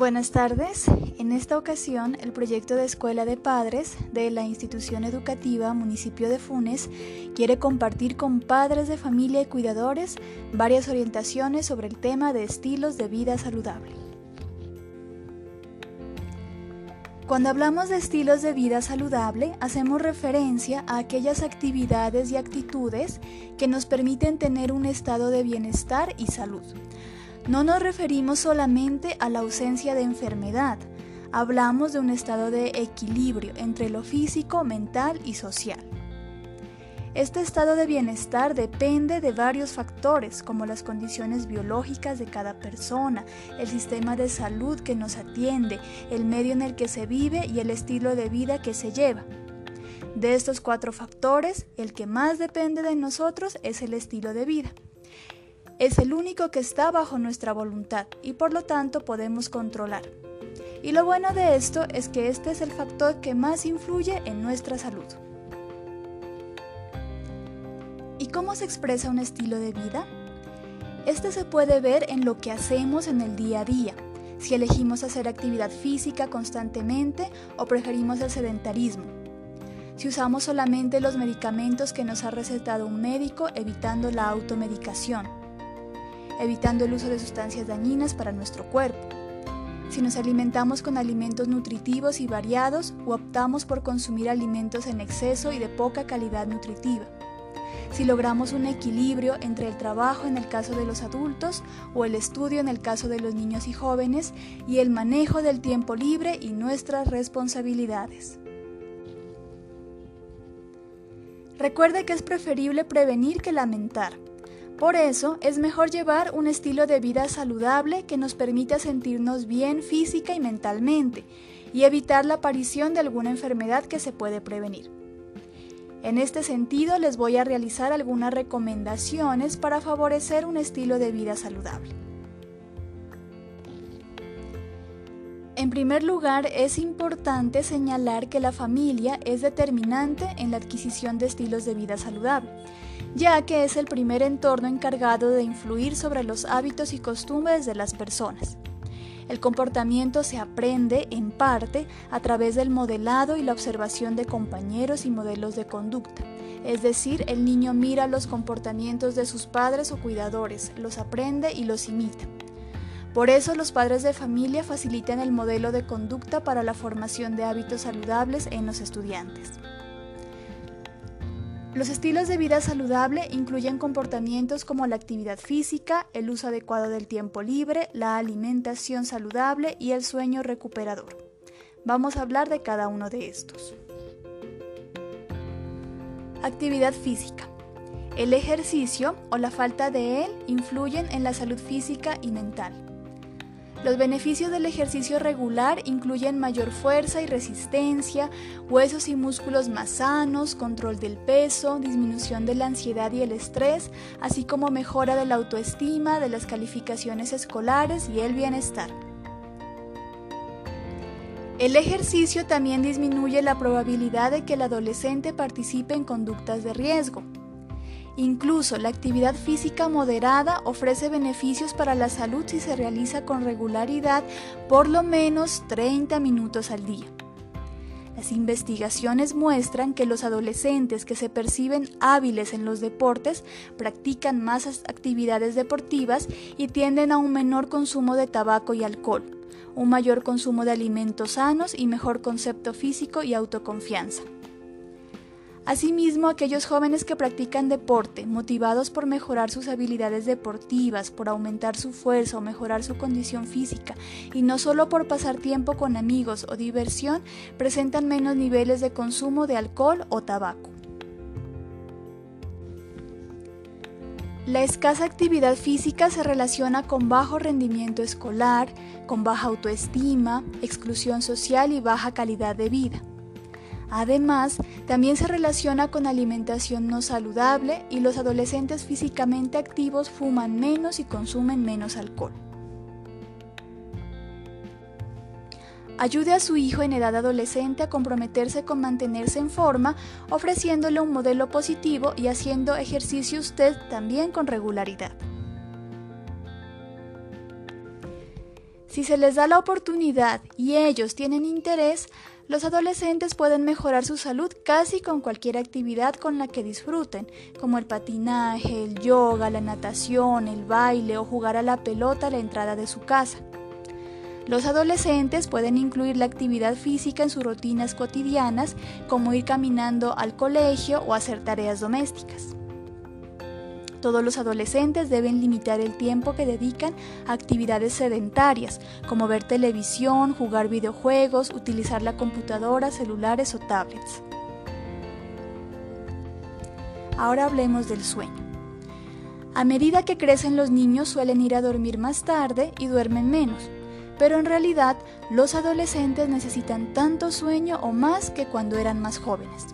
Buenas tardes. En esta ocasión, el proyecto de Escuela de Padres de la institución educativa Municipio de Funes quiere compartir con padres de familia y cuidadores varias orientaciones sobre el tema de estilos de vida saludable. Cuando hablamos de estilos de vida saludable, hacemos referencia a aquellas actividades y actitudes que nos permiten tener un estado de bienestar y salud no nos referimos solamente a la ausencia de enfermedad, hablamos de un estado de equilibrio entre lo físico, mental y social. Este estado de bienestar depende de varios factores como las condiciones biológicas de cada persona, el sistema de salud que nos atiende, el medio en el que se vive y el estilo de vida que se lleva. De estos cuatro factores, el que más depende de nosotros es el estilo de vida es el único que está bajo nuestra voluntad y por lo tanto podemos controlar. Y lo bueno de esto es que este es el factor que más influye en nuestra salud. ¿Y cómo se expresa un estilo de vida? Este se puede ver en lo que hacemos en el día a día, si elegimos hacer actividad física constantemente o preferimos el sedentarismo, si usamos solamente los medicamentos que nos ha recetado un médico evitando la automedicación, evitando el uso de sustancias dañinas para nuestro cuerpo. Si nos alimentamos con alimentos nutritivos y variados o optamos por consumir alimentos en exceso y de poca calidad nutritiva. Si logramos un equilibrio entre el trabajo en el caso de los adultos o el estudio en el caso de los niños y jóvenes y el manejo del tiempo libre y nuestras responsabilidades. Recuerde que es preferible prevenir que lamentar. Por eso es mejor llevar un estilo de vida saludable que nos permita sentirnos bien física y mentalmente y evitar la aparición de alguna enfermedad que se puede prevenir. En este sentido les voy a realizar algunas recomendaciones para favorecer un estilo de vida saludable. En primer lugar, es importante señalar que la familia es determinante en la adquisición de estilos de vida saludable ya que es el primer entorno encargado de influir sobre los hábitos y costumbres de las personas. El comportamiento se aprende, en parte, a través del modelado y la observación de compañeros y modelos de conducta. Es decir, el niño mira los comportamientos de sus padres o cuidadores, los aprende y los imita. Por eso los padres de familia facilitan el modelo de conducta para la formación de hábitos saludables en los estudiantes. Los estilos de vida saludable incluyen comportamientos como la actividad física, el uso adecuado del tiempo libre, la alimentación saludable y el sueño recuperador. Vamos a hablar de cada uno de estos. Actividad física. El ejercicio o la falta de él influyen en la salud física y mental. Los beneficios del ejercicio regular incluyen mayor fuerza y resistencia, huesos y músculos más sanos, control del peso, disminución de la ansiedad y el estrés, así como mejora de la autoestima, de las calificaciones escolares y el bienestar. El ejercicio también disminuye la probabilidad de que el adolescente participe en conductas de riesgo. Incluso la actividad física moderada ofrece beneficios para la salud si se realiza con regularidad por lo menos 30 minutos al día. Las investigaciones muestran que los adolescentes que se perciben hábiles en los deportes practican más actividades deportivas y tienden a un menor consumo de tabaco y alcohol, un mayor consumo de alimentos sanos y mejor concepto físico y autoconfianza. Asimismo, aquellos jóvenes que practican deporte, motivados por mejorar sus habilidades deportivas, por aumentar su fuerza o mejorar su condición física, y no solo por pasar tiempo con amigos o diversión, presentan menos niveles de consumo de alcohol o tabaco. La escasa actividad física se relaciona con bajo rendimiento escolar, con baja autoestima, exclusión social y baja calidad de vida. Además, también se relaciona con alimentación no saludable y los adolescentes físicamente activos fuman menos y consumen menos alcohol. Ayude a su hijo en edad adolescente a comprometerse con mantenerse en forma, ofreciéndole un modelo positivo y haciendo ejercicio usted también con regularidad. Si se les da la oportunidad y ellos tienen interés, los adolescentes pueden mejorar su salud casi con cualquier actividad con la que disfruten, como el patinaje, el yoga, la natación, el baile o jugar a la pelota a la entrada de su casa. Los adolescentes pueden incluir la actividad física en sus rutinas cotidianas, como ir caminando al colegio o hacer tareas domésticas. Todos los adolescentes deben limitar el tiempo que dedican a actividades sedentarias, como ver televisión, jugar videojuegos, utilizar la computadora, celulares o tablets. Ahora hablemos del sueño. A medida que crecen los niños suelen ir a dormir más tarde y duermen menos, pero en realidad los adolescentes necesitan tanto sueño o más que cuando eran más jóvenes.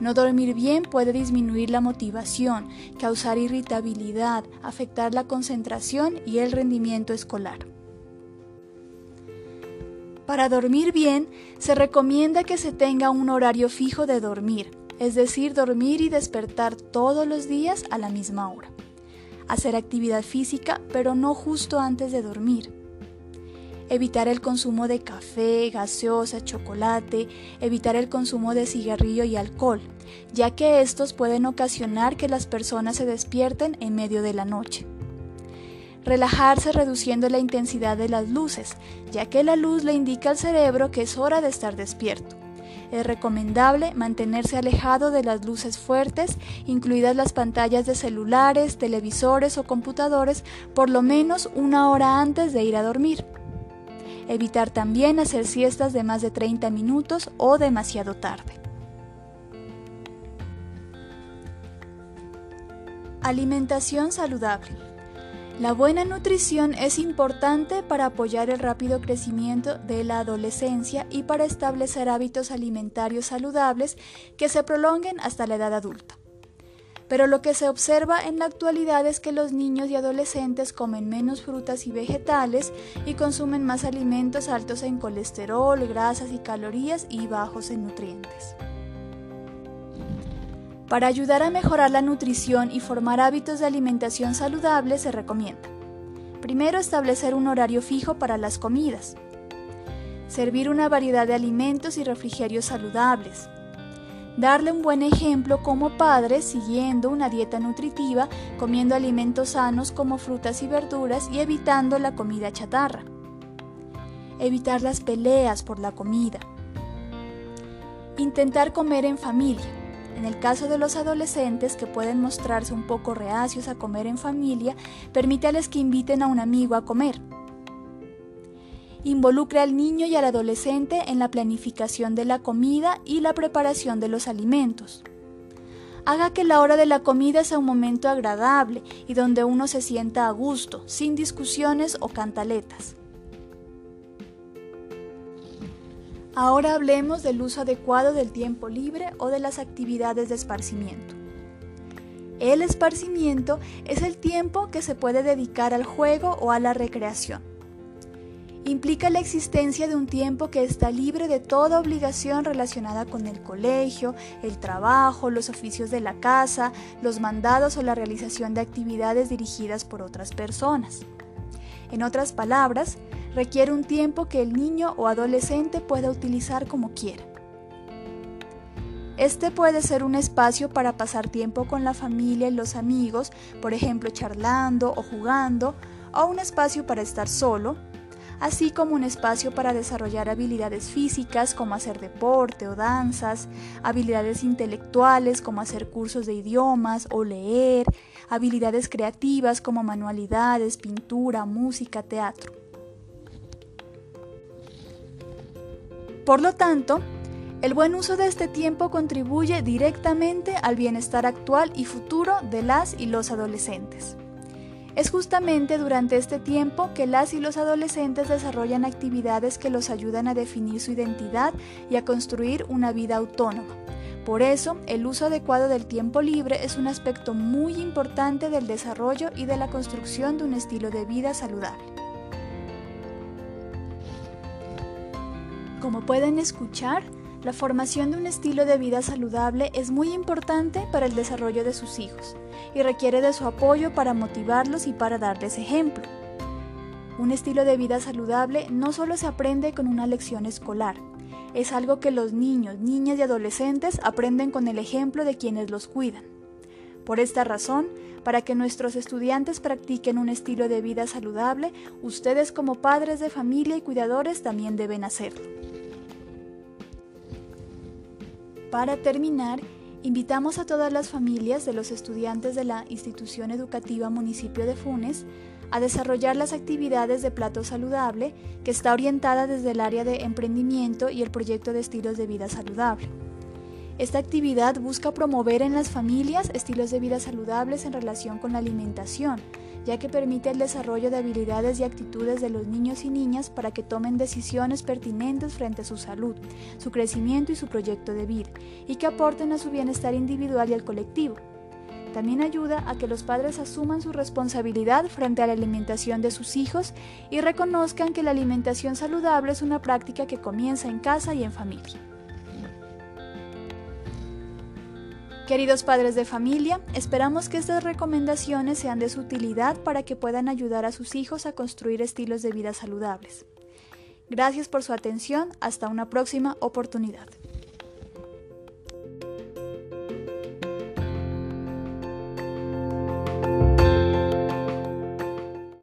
No dormir bien puede disminuir la motivación, causar irritabilidad, afectar la concentración y el rendimiento escolar. Para dormir bien, se recomienda que se tenga un horario fijo de dormir, es decir, dormir y despertar todos los días a la misma hora. Hacer actividad física, pero no justo antes de dormir evitar el consumo de café, gaseosa, chocolate, evitar el consumo de cigarrillo y alcohol, ya que estos pueden ocasionar que las personas se despierten en medio de la noche. Relajarse reduciendo la intensidad de las luces, ya que la luz le indica al cerebro que es hora de estar despierto. Es recomendable mantenerse alejado de las luces fuertes, incluidas las pantallas de celulares, televisores o computadores, por lo menos una hora antes de ir a dormir. Evitar también hacer siestas de más de 30 minutos o demasiado tarde. Alimentación saludable. La buena nutrición es importante para apoyar el rápido crecimiento de la adolescencia y para establecer hábitos alimentarios saludables que se prolonguen hasta la edad adulta pero lo que se observa en la actualidad es que los niños y adolescentes comen menos frutas y vegetales y consumen más alimentos altos en colesterol, grasas y calorías y bajos en nutrientes. Para ayudar a mejorar la nutrición y formar hábitos de alimentación saludable se recomienda Primero, establecer un horario fijo para las comidas. Servir una variedad de alimentos y refrigerios saludables Darle un buen ejemplo como padre siguiendo una dieta nutritiva, comiendo alimentos sanos como frutas y verduras y evitando la comida chatarra. Evitar las peleas por la comida. Intentar comer en familia. En el caso de los adolescentes que pueden mostrarse un poco reacios a comer en familia, permíteles que inviten a un amigo a comer. Involucre al niño y al adolescente en la planificación de la comida y la preparación de los alimentos. Haga que la hora de la comida sea un momento agradable y donde uno se sienta a gusto, sin discusiones o cantaletas. Ahora hablemos del uso adecuado del tiempo libre o de las actividades de esparcimiento. El esparcimiento es el tiempo que se puede dedicar al juego o a la recreación implica la existencia de un tiempo que está libre de toda obligación relacionada con el colegio, el trabajo, los oficios de la casa, los mandados o la realización de actividades dirigidas por otras personas. En otras palabras, requiere un tiempo que el niño o adolescente pueda utilizar como quiera. Este puede ser un espacio para pasar tiempo con la familia y los amigos, por ejemplo charlando o jugando, o un espacio para estar solo, así como un espacio para desarrollar habilidades físicas como hacer deporte o danzas, habilidades intelectuales como hacer cursos de idiomas o leer, habilidades creativas como manualidades, pintura, música, teatro. Por lo tanto, el buen uso de este tiempo contribuye directamente al bienestar actual y futuro de las y los adolescentes. Es justamente durante este tiempo que las y los adolescentes desarrollan actividades que los ayudan a definir su identidad y a construir una vida autónoma. Por eso, el uso adecuado del tiempo libre es un aspecto muy importante del desarrollo y de la construcción de un estilo de vida saludable. Como pueden escuchar, la formación de un estilo de vida saludable es muy importante para el desarrollo de sus hijos y requiere de su apoyo para motivarlos y para darles ejemplo. Un estilo de vida saludable no solo se aprende con una lección escolar, es algo que los niños, niñas y adolescentes aprenden con el ejemplo de quienes los cuidan. Por esta razón, para que nuestros estudiantes practiquen un estilo de vida saludable, ustedes como padres de familia y cuidadores también deben hacerlo. Para terminar, invitamos a todas las familias de los estudiantes de la institución educativa municipio de Funes a desarrollar las actividades de plato saludable que está orientada desde el área de emprendimiento y el proyecto de estilos de vida saludable. Esta actividad busca promover en las familias estilos de vida saludables en relación con la alimentación, ya que permite el desarrollo de habilidades y actitudes de los niños y niñas para que tomen decisiones pertinentes frente a su salud, su crecimiento y su proyecto de vida, y que aporten a su bienestar individual y al colectivo. También ayuda a que los padres asuman su responsabilidad frente a la alimentación de sus hijos y reconozcan que la alimentación saludable es una práctica que comienza en casa y en familia. Queridos padres de familia, esperamos que estas recomendaciones sean de su utilidad para que puedan ayudar a sus hijos a construir estilos de vida saludables. Gracias por su atención, hasta una próxima oportunidad.